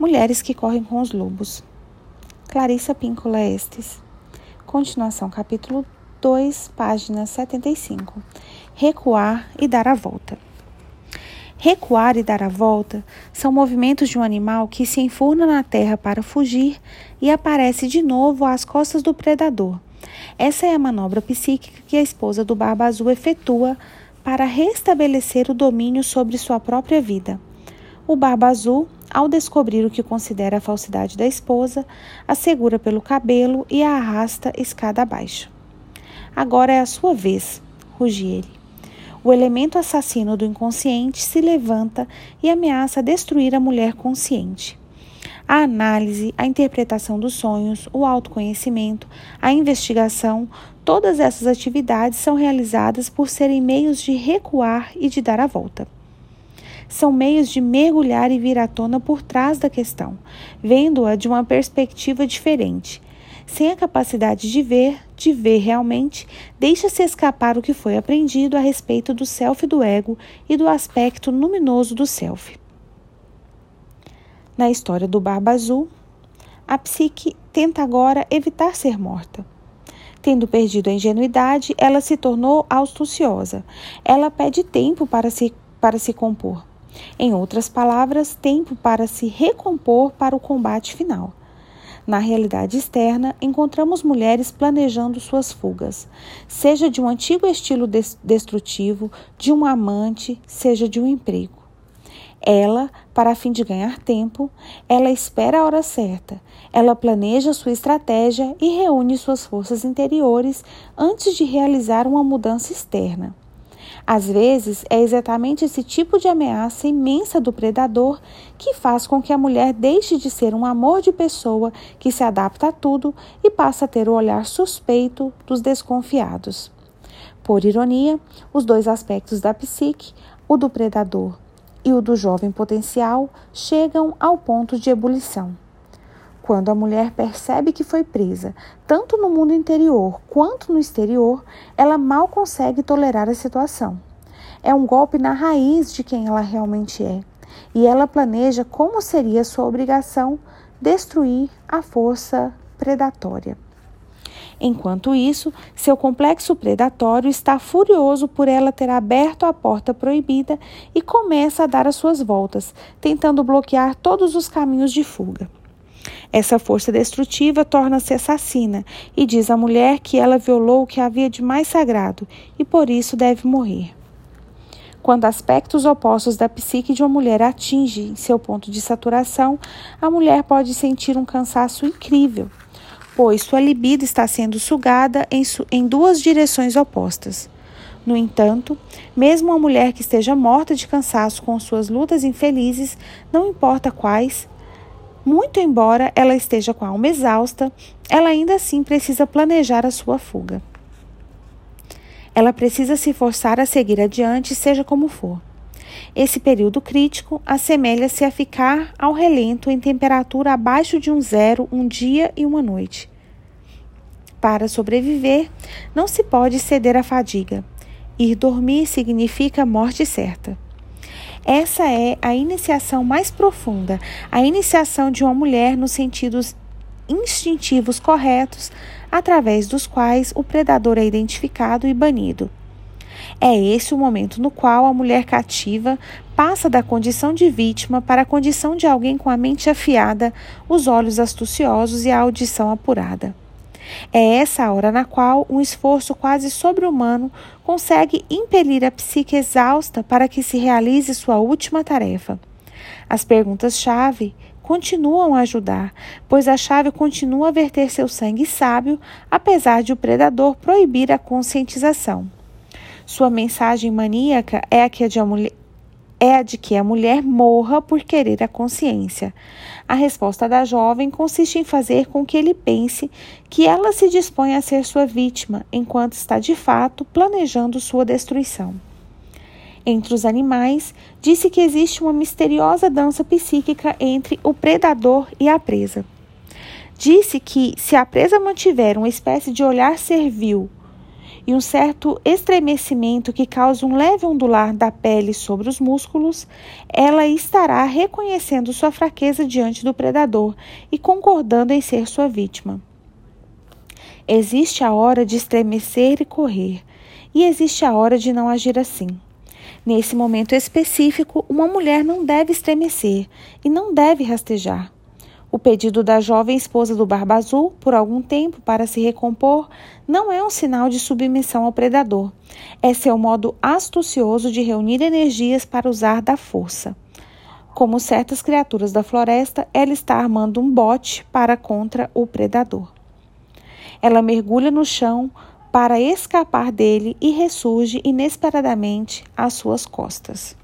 Mulheres que correm com os lobos. Clarissa Píncola Estes. Continuação, capítulo 2, página 75. Recuar e dar a volta. Recuar e dar a volta são movimentos de um animal que se enfurna na terra para fugir e aparece de novo às costas do predador. Essa é a manobra psíquica que a esposa do Barba Azul efetua para restabelecer o domínio sobre sua própria vida. O Barba Azul, ao descobrir o que considera a falsidade da esposa, a segura pelo cabelo e a arrasta escada abaixo. Agora é a sua vez, ruge ele. O elemento assassino do inconsciente se levanta e ameaça destruir a mulher consciente. A análise, a interpretação dos sonhos, o autoconhecimento, a investigação, todas essas atividades são realizadas por serem meios de recuar e de dar a volta. São meios de mergulhar e vir à tona por trás da questão, vendo-a de uma perspectiva diferente sem a capacidade de ver, de ver realmente, deixa-se escapar o que foi aprendido a respeito do self do ego e do aspecto luminoso do self. Na história do Barba Azul, a psique tenta agora evitar ser morta. Tendo perdido a ingenuidade, ela se tornou astuciosa. Ela pede tempo para se, para se compor. Em outras palavras, tempo para se recompor para o combate final. Na realidade externa, encontramos mulheres planejando suas fugas, seja de um antigo estilo destrutivo, de um amante, seja de um emprego. Ela, para fim de ganhar tempo, ela espera a hora certa, ela planeja sua estratégia e reúne suas forças interiores antes de realizar uma mudança externa. Às vezes, é exatamente esse tipo de ameaça imensa do predador que faz com que a mulher deixe de ser um amor de pessoa que se adapta a tudo e passa a ter o olhar suspeito dos desconfiados. Por ironia, os dois aspectos da psique, o do predador e o do jovem potencial, chegam ao ponto de ebulição. Quando a mulher percebe que foi presa, tanto no mundo interior quanto no exterior, ela mal consegue tolerar a situação. É um golpe na raiz de quem ela realmente é, e ela planeja como seria sua obrigação destruir a força predatória. Enquanto isso, seu complexo predatório está furioso por ela ter aberto a porta proibida e começa a dar as suas voltas, tentando bloquear todos os caminhos de fuga. Essa força destrutiva torna-se assassina e diz à mulher que ela violou o que havia de mais sagrado e por isso deve morrer. Quando aspectos opostos da psique de uma mulher atingem seu ponto de saturação, a mulher pode sentir um cansaço incrível, pois sua libido está sendo sugada em, su em duas direções opostas. No entanto, mesmo uma mulher que esteja morta de cansaço com suas lutas infelizes, não importa quais, muito embora ela esteja com a alma exausta, ela ainda assim precisa planejar a sua fuga. Ela precisa se forçar a seguir adiante, seja como for. Esse período crítico assemelha-se a ficar ao relento em temperatura abaixo de um zero um dia e uma noite. Para sobreviver, não se pode ceder à fadiga. Ir dormir significa morte certa. Essa é a iniciação mais profunda, a iniciação de uma mulher nos sentidos instintivos corretos, através dos quais o predador é identificado e banido. É esse o momento no qual a mulher cativa passa da condição de vítima para a condição de alguém com a mente afiada, os olhos astuciosos e a audição apurada. É essa hora na qual um esforço quase sobre-humano consegue impelir a psique exausta para que se realize sua última tarefa. As perguntas-chave continuam a ajudar, pois a chave continua a verter seu sangue sábio, apesar de o predador proibir a conscientização. Sua mensagem maníaca é a que a de, é a de que a mulher morra por querer a consciência. A resposta da jovem consiste em fazer com que ele pense que ela se dispõe a ser sua vítima, enquanto está de fato planejando sua destruição. Entre os animais, disse que existe uma misteriosa dança psíquica entre o predador e a presa. Disse que, se a presa mantiver uma espécie de olhar servil e um certo estremecimento que causa um leve ondular da pele sobre os músculos, ela estará reconhecendo sua fraqueza diante do predador e concordando em ser sua vítima. Existe a hora de estremecer e correr, e existe a hora de não agir assim. Nesse momento específico, uma mulher não deve estremecer e não deve rastejar. O pedido da jovem esposa do Barba Azul, por algum tempo para se recompor, não é um sinal de submissão ao predador. É seu modo astucioso de reunir energias para usar da força. Como certas criaturas da floresta, ela está armando um bote para contra o predador. Ela mergulha no chão para escapar dele e ressurge inesperadamente às suas costas.